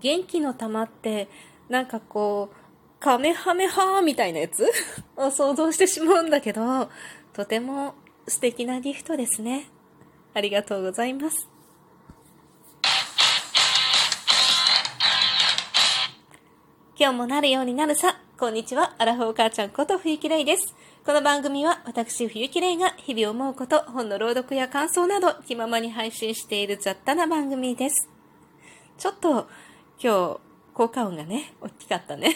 元気の玉って、なんかこう、カメハメハーみたいなやつ？を想像してしまうんだけど、とても素敵なギフトですね。ありがとうございます。今日もなるようになるさ。こんにちは。アラフォー母ちゃんこと冬木玲です。この番組は私冬木玲が日々思うこと、本の朗読や感想など気ままに配信している雑多な番組です。ちょっと今日効果音がね、大きかったね。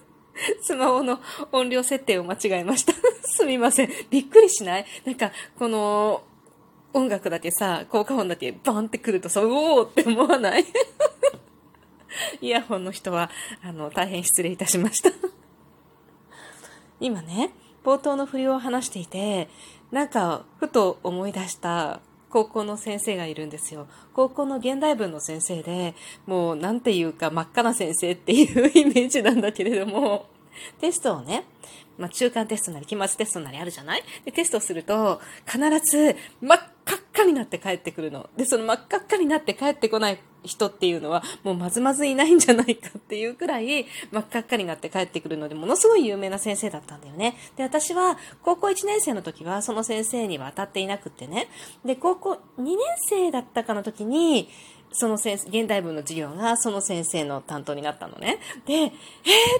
スマホの音量設定を間違えました。すみません。びっくりしない？なんか、この音楽だけさ、効果音だけバンってくるとさ、うおーって思わない？イヤホンの人は、あの、大変失礼いたしました。今ね、冒頭の振りを話していて、なんか、ふと思い出した高校の先生がいるんですよ。高校の現代文の先生で、もうなんていうか真っ赤な先生っていうイメージなんだけれども、テストをね、まあ、中間テストなり期末テストなりあるじゃない？で、テストすると、必ず真っ赤っかになって帰ってくるの。で、その真っ赤っかになって帰ってこない人っていうのは、もうまずまずいないんじゃないかっていうくらい、真っ赤っかになって帰ってくるので、ものすごい有名な先生だったんだよね。で、私は、高校1年生の時は、その先生には当たっていなくってね。で、高校2年生だったかの時に、その先生、現代文の授業がその先生の担当になったのね。で、え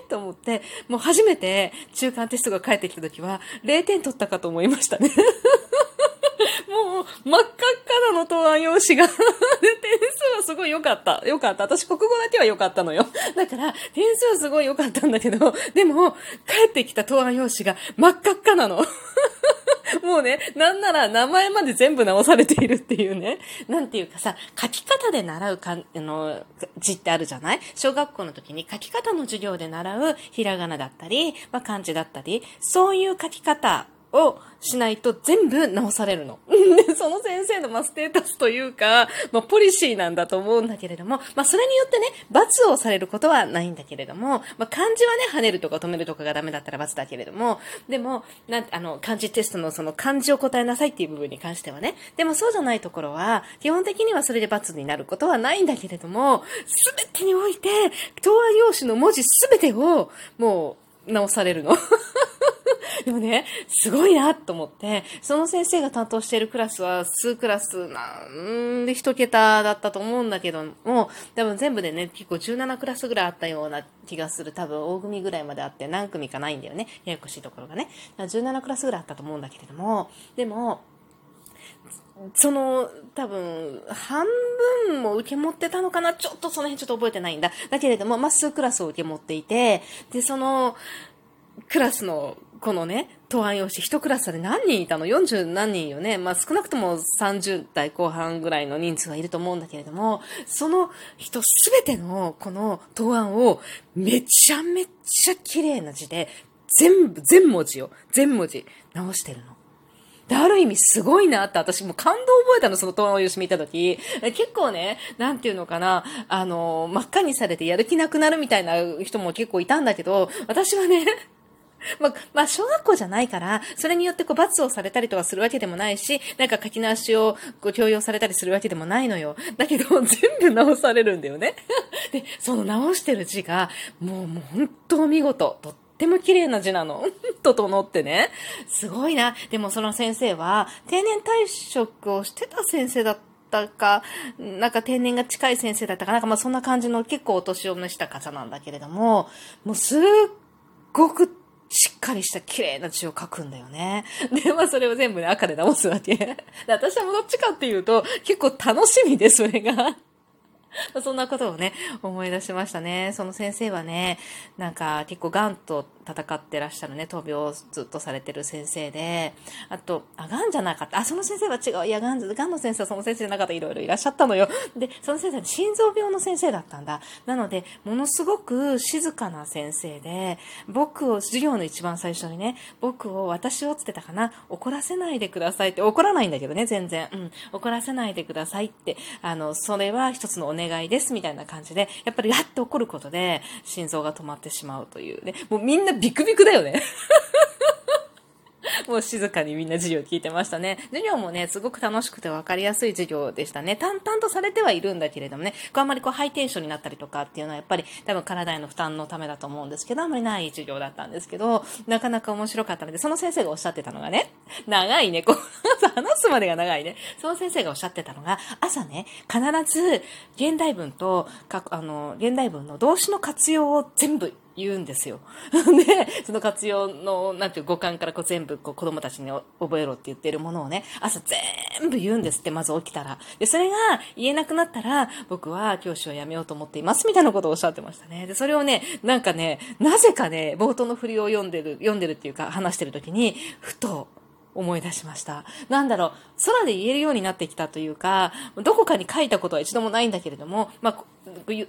ー、と思って、もう初めて中間テストが返ってきた時は、0点取ったかと思いましたね。もう、真っ赤っかなの答案用紙が。点数はすごい良かった。良かった。私、国語だけは良かったのよ。だから、点数はすごい良かったんだけど、でも、帰ってきた答案用紙が真っ赤っかなの。もうね、なんなら名前まで全部直されているっていうね。なんていうかさ、書き方で習うかんあの字ってあるじゃない？小学校の時に書き方の授業で習うひらがなだったり、まあ、漢字だったり、そういう書き方をしないと全部直されるの。その先生の、まあ、ステータスというか、まあ、ポリシーなんだと思うんだけれども、まあ、それによってね、罰をされることはないんだけれども、まあ、漢字はね、跳ねるとか止めるとかがダメだったら罰だけれども、でも、なんあの、漢字テストのその漢字を答えなさいっていう部分に関してはね、でもそうじゃないところは、基本的にはそれで罰になることはないんだけれども、すべてにおいて、答案用紙の文字すべてを、もう、直されるの。でもね、すごいなと思って、その先生が担当しているクラスは数クラスなんで一桁だったと思うんだけども、多分全部でね、結構17クラスぐらいあったような気がする。多分大組ぐらいまであって何組かないんだよね。ややこしいところがね。17クラスぐらいあったと思うんだけれども、でも、その、多分、半分も受け持ってたのかな？ちょっとその辺ちょっと覚えてないんだ。だけれども、まあ、数クラスを受け持っていて、で、その、クラスの、このね、答案用紙、一クラスで何人いたの ?40 何人よね。まあ少なくとも30代後半ぐらいの人数はいると思うんだけれども、その人すべてのこの答案をめちゃめちゃ綺麗な字で、全部、全文字よ。全文字直してるの。で、ある意味すごいなって、私も感動覚えたの、その答案用紙見たとき。結構ね、なんていうのかな、あの、真っ赤にされてやる気なくなるみたいな人も結構いたんだけど、私はね、まあ、まあ、小学校じゃないから、それによってこう罰をされたりとかするわけでもないし、なんか書き直しをこう強要されたりするわけでもないのよ。だけど、全部直されるんだよね。で、その直してる字が、もう、もう本当見事。とっても綺麗な字なの。整ってね。すごいな。でもその先生は、定年退職をしてた先生だったか、なんか定年が近い先生だったかなんかまあそんな感じの結構お年を召した方なんだけれども、もうすっごくしっかりした綺麗な字を書くんだよね。で、まあそれを全部ね赤で直すわけ。で私はもどっちかっていうと結構楽しみでそれが。そんなことをね、思い出しましたね。その先生はね、なんか結構ガンと戦ってらっしゃるね、闘病をずっとされてる先生で、あと、あ、癌じゃなかった。あ、その先生は違う。いや、癌、癌の先生はその先生じゃなかった。いろいろいらっしゃったのよ。で、その先生は心臓病の先生だったんだ。なので、ものすごく静かな先生で、僕を、授業の一番最初にね、僕を、私をつってたかな、怒らせないでくださいって、怒らないんだけどね、全然。うん、怒らせないでくださいって、あの、それは一つのお願いです、みたいな感じで、やっぱりやって怒ることで、心臓が止まってしまうというね、もうみんなビクビクだよね。もう静かにみんな授業聞いてましたね。授業もね、すごく楽しくて分かりやすい授業でしたね。淡々とされてはいるんだけれどもね、こうあんまりこうハイテンションになったりとかっていうのはやっぱり多分体への負担のためだと思うんですけど、あんまりない授業だったんですけど、なかなか面白かったので、その先生がおっしゃってたのがね、長いね、こう、話すまでが長いね。その先生がおっしゃってたのが、朝ね、必ず現代文と、あの、現代文の動詞の活用を全部言うんですよ。で、その活用の、なんていう五感からこう全部こう子供たちに覚えろって言ってるものをね、朝全部言うんですって、まず起きたら。で、それが言えなくなったら、僕は教師を辞めようと思っています、みたいなことをおっしゃってましたね。で、それをね、なんかね、なぜかね、冒頭の振りを読んでる、読んでるっていうか、話してる時に、ふと、思い出しました。なんだろう、空で言えるようになってきたというか、どこかに書いたことは一度もないんだけれども、まあ、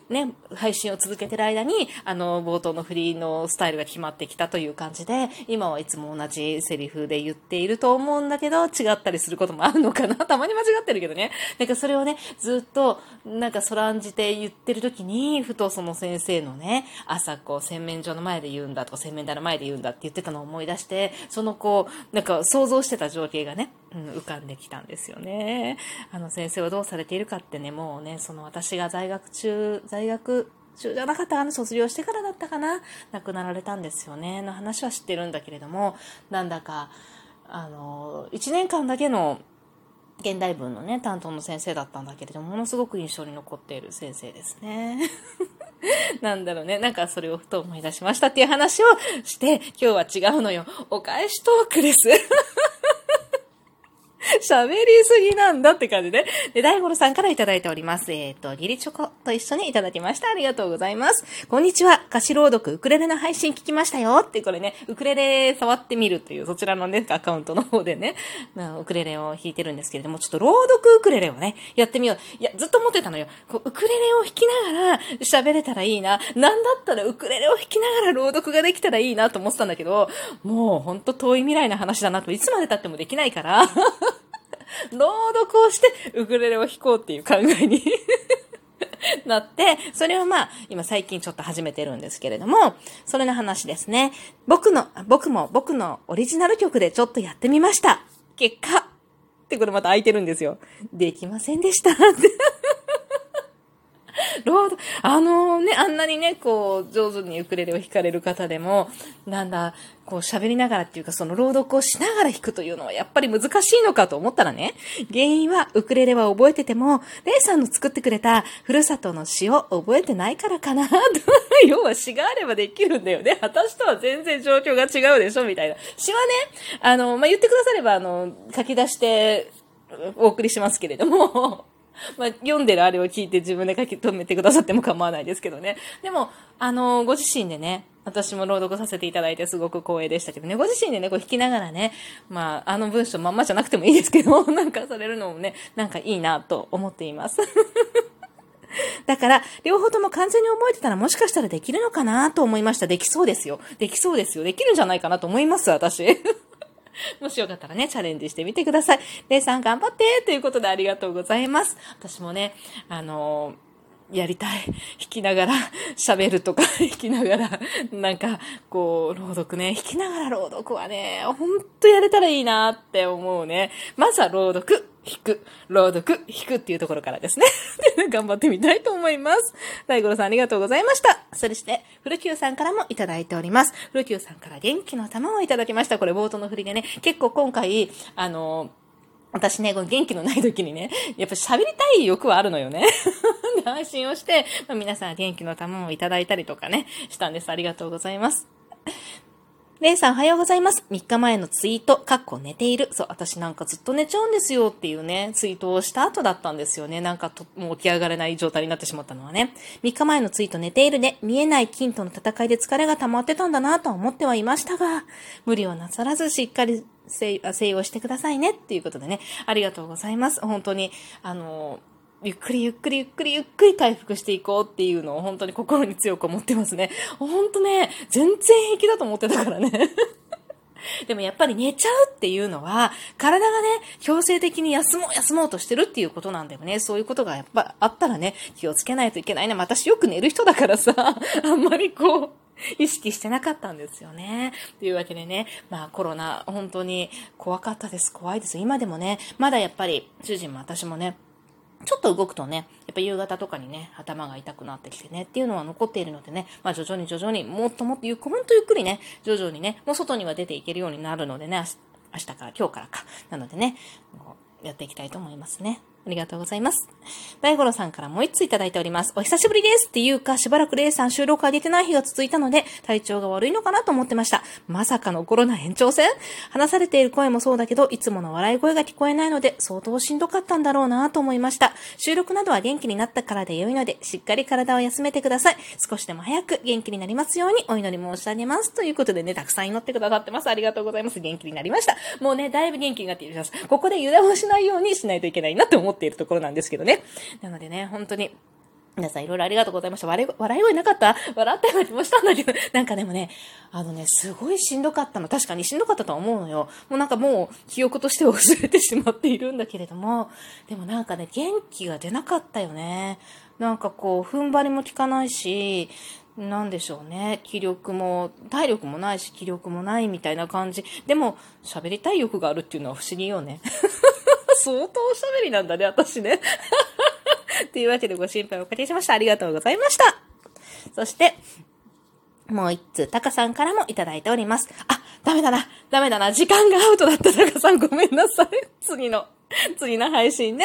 ね、配信を続けてる間に、あの、冒頭のフリーのスタイルが決まってきたという感じで、今はいつも同じセリフで言っていると思うんだけど、違ったりすることもあるのかなたまに間違ってるけどね。なんかそれをね、ずっと、なんかそらんじて言ってる時に、ふとその先生のね、朝こう、洗面所の前で言うんだとか、洗面台の前で言うんだって言ってたのを思い出して、そのこう、なんか想像してた情景がね、うん、浮かんできたんですよね。あの先生はどうされているかってね、もうね、その私が在学中、在学中じゃなかったかな、卒業してからだったかな、亡くなられたんですよね、の話は知ってるんだけれども、なんだか、あの、1年間だけの現代文のね、担当の先生だったんだけれども、ものすごく印象に残っている先生ですね。なんだろうね。なんかそれをふと思い出しましたっていう話をして、今日は違うのよ。お返しトークです。喋りすぎなんだって感じで。で、大五郎さんからいただいております。えっ、ー、と、ギリチョコと一緒にいただきました。ありがとうございます。こんにちは。歌詞朗読ウクレレの配信聞きましたよ。ってこれね、ウクレレ触ってみるという、そちらのね、アカウントの方でね、ウクレレを弾いてるんですけれども、ちょっと朗読ウクレレをね、やってみよう。いや、ずっと思ってたのよ。こうウクレレを弾きながら喋れたらいいな。なんだったらウクレレを弾きながら朗読ができたらいいなと思ってたんだけど、もうほんと遠い未来の話だなと、いつまで経ってもできないから、朗読をしてウクレレを弾こうっていう考えに なって、それをまあ、今最近ちょっと始めてるんですけれども、それの話ですね。僕の、僕も僕のオリジナル曲でちょっとやってみました。結果、ってこれまた空いてるんですよ。できませんでした。ロード、あのね、あんなにね、こう、上手にウクレレを弾かれる方でも、なんだ、こう喋りながらっていうか、その朗読をしながら弾くというのはやっぱり難しいのかと思ったらね、原因はウクレレは覚えてても、レイさんの作ってくれたふるさとの詩を覚えてないからかな、と 要は詩があればできるんだよね。私とは全然状況が違うでしょ、みたいな。詩はね、あの、まあ、言ってくだされば、あの、書き出してお送りしますけれども、まあ、読んでるあれを聞いて自分で書き留めてくださっても構わないですけどね。でも、あの、ご自身でね、私も朗読させていただいてすごく光栄でしたけどね、ご自身でね、こう弾きながらね、まあ、あの文章まんまじゃなくてもいいですけど、なんかされるのもね、なんかいいなと思っています。だから、両方とも完全に覚えてたらもしかしたらできるのかなと思いました。できそうですよ。できそうですよ。できるんじゃないかなと思います、私。もしよかったらね、チャレンジしてみてください。レイさん頑張ってということでありがとうございます。私もね、あのーやりたい。弾きながら喋るとか、弾きながら、なんか、こう、朗読ね。弾きながら朗読はね、ほんとやれたらいいなって思うね。まずは朗読。弾く、朗読、弾くっていうところからですね。頑張ってみたいと思います。大五郎さんありがとうございました。そして、古久さんからもいただいております。古久さんから元気の玉をいただきました。これ冒頭の振りでね、結構今回、あの、私ね、この元気のない時にね、やっぱ喋りたい欲はあるのよね。配信をして、まあ、皆さん元気の玉をいただいたりとかね、したんです。ありがとうございます。レイさんおはようございます。3日前のツイート、かっこ寝ている。そう、私なんかずっと寝ちゃうんですよっていうね、ツイートをした後だったんですよね。なんかと、もう起き上がれない状態になってしまったのはね。3日前のツイート寝ているね。見えない金との戦いで疲れが溜まってたんだなと思ってはいましたが、無理をなさらずしっかり静養してくださいねっていうことでね、ありがとうございます。本当に、あの、ゆっくりゆっくりゆっくりゆっくり回復していこうっていうのを本当に心に強く思ってますね。本当ね、全然平気だと思ってたからね。でもやっぱり寝ちゃうっていうのは、体がね、強制的に休もう休もうとしてるっていうことなんだよね。そういうことがやっぱあったらね、気をつけないといけないね。私よく寝る人だからさ、あんまりこう、意識してなかったんですよね。というわけでね、まあコロナ、本当に怖かったです。怖いです。今でもね、まだやっぱり、主人も私もね、ちょっと動くとね、やっぱ夕方とかにね、頭が痛くなってきてね、っていうのは残っているのでね、まあ徐々に徐々に、もっともっとゆっく、ほんとゆっくりね、徐々にね、もう外には出ていけるようになるのでね、明日から、今日からか。なのでね、やっていきたいと思いますね。ありがとうございます。大五郎さんからもう一ついただいております。お久しぶりですっていうか、しばらくレイさん収録が出てない日が続いたので、体調が悪いのかなと思ってました。まさかのコロナ延長戦？話されている声もそうだけど、いつもの笑い声が聞こえないので、相当しんどかったんだろうなと思いました。収録などは元気になったからで良いので、しっかり体を休めてください。少しでも早く元気になりますようにお祈り申し上げます。ということでね、たくさん祈ってくださってます。ありがとうございます。元気になりました。もうね、だいぶ元気になっています。ここで油断をしないようにしないといけないなって思っているところなんですけどね。なのでね、本当に、皆さんいろいろありがとうございました。笑い、笑い声なかった？笑ったような気もしたんだけど、なんかでもね、あのね、すごいしんどかったの。確かにしんどかったとは思うのよ。もうなんかもう記憶としては忘れてしまっているんだけれども、でもなんかね、元気が出なかったよね。なんかこう、踏ん張りも効かないし、なんでしょうね。気力も、体力もないし、気力もないみたいな感じ。でも、喋りたい欲があるっていうのは不思議よね。相当おしゃべりなんだね、私ね。というわけでご心配おかけしました。ありがとうございました。そして、もう一通、タカさんからもいただいております。あ、ダメだな、ダメだな、時間がアウトだったタカさんごめんなさい。次の、次の配信で、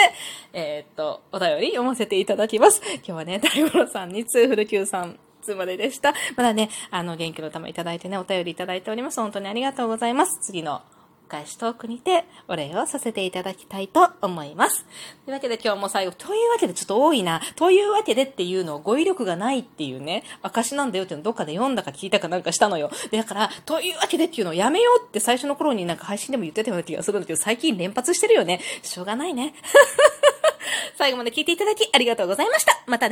えー、っと、お便り読ませていただきます。今日はね、大五郎さんにツーフル Q さん、つまででした。まだね、あの、元気の玉いただいてね、お便りいただいております。本当にありがとうございます。次の返しトークにてお礼をさせていただきたいと思います。というわけで今日も最後、というわけでちょっと多いな、というわけでっていうのを語彙力がないっていうね、証なんだよっていうのをどっかで読んだか聞いたかなんかしたのよ。で、だから、というわけでっていうのをやめようって最初の頃になんか配信でも言ってたような気がするんだけど、最近連発してるよね。しょうがないね。最後まで聞いていただきありがとうございました。またね。